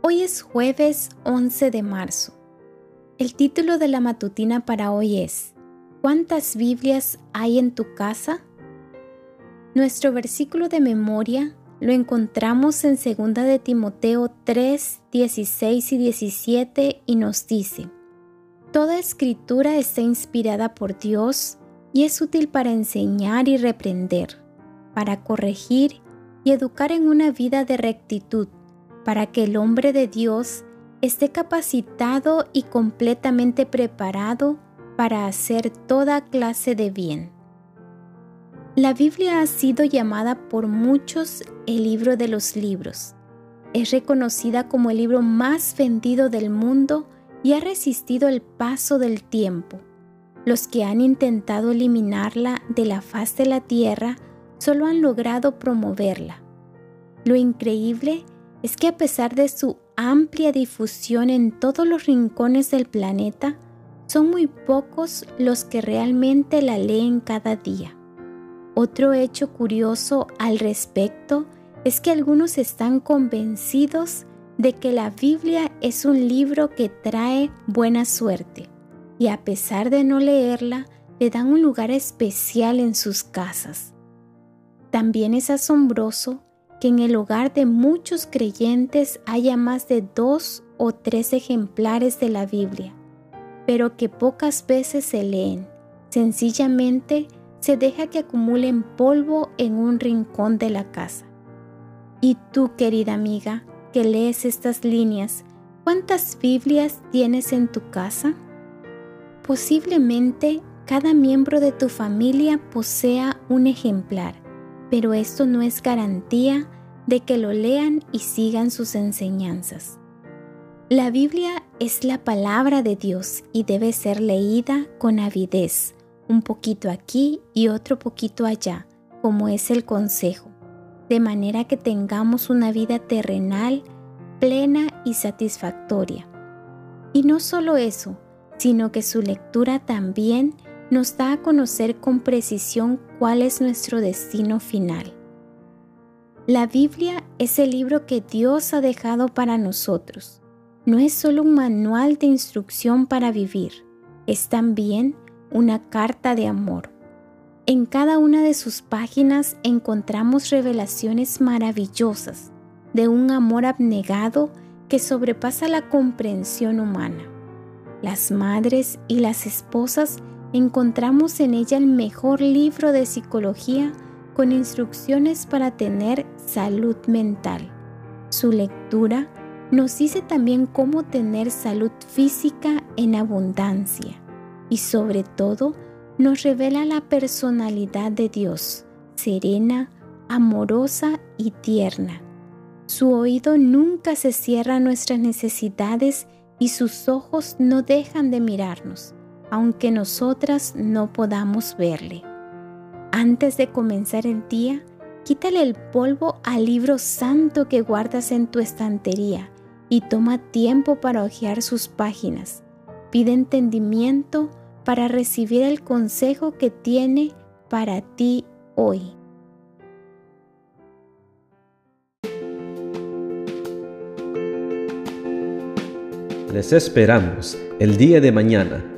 Hoy es jueves 11 de marzo. El título de la matutina para hoy es ¿Cuántas Biblias hay en tu casa? Nuestro versículo de memoria lo encontramos en 2 de Timoteo 3, 16 y 17 y nos dice, Toda escritura está inspirada por Dios y es útil para enseñar y reprender, para corregir y educar en una vida de rectitud, para que el hombre de Dios esté capacitado y completamente preparado para hacer toda clase de bien. La Biblia ha sido llamada por muchos el libro de los libros. Es reconocida como el libro más vendido del mundo y ha resistido el paso del tiempo. Los que han intentado eliminarla de la faz de la tierra solo han logrado promoverla. Lo increíble es que a pesar de su amplia difusión en todos los rincones del planeta, son muy pocos los que realmente la leen cada día. Otro hecho curioso al respecto es que algunos están convencidos de que la Biblia es un libro que trae buena suerte y a pesar de no leerla, le dan un lugar especial en sus casas. También es asombroso que en el hogar de muchos creyentes haya más de dos o tres ejemplares de la Biblia, pero que pocas veces se leen. Sencillamente se deja que acumulen polvo en un rincón de la casa. Y tú, querida amiga, que lees estas líneas, ¿cuántas Biblias tienes en tu casa? Posiblemente cada miembro de tu familia posea un ejemplar pero esto no es garantía de que lo lean y sigan sus enseñanzas. La Biblia es la palabra de Dios y debe ser leída con avidez, un poquito aquí y otro poquito allá, como es el consejo, de manera que tengamos una vida terrenal plena y satisfactoria. Y no solo eso, sino que su lectura también nos da a conocer con precisión cuál es nuestro destino final. La Biblia es el libro que Dios ha dejado para nosotros. No es solo un manual de instrucción para vivir, es también una carta de amor. En cada una de sus páginas encontramos revelaciones maravillosas de un amor abnegado que sobrepasa la comprensión humana. Las madres y las esposas encontramos en ella el mejor libro de psicología con instrucciones para tener salud mental. Su lectura nos dice también cómo tener salud física en abundancia y sobre todo nos revela la personalidad de Dios, serena, amorosa y tierna. Su oído nunca se cierra a nuestras necesidades y sus ojos no dejan de mirarnos aunque nosotras no podamos verle. Antes de comenzar el día, quítale el polvo al libro santo que guardas en tu estantería y toma tiempo para hojear sus páginas. Pide entendimiento para recibir el consejo que tiene para ti hoy. Les esperamos el día de mañana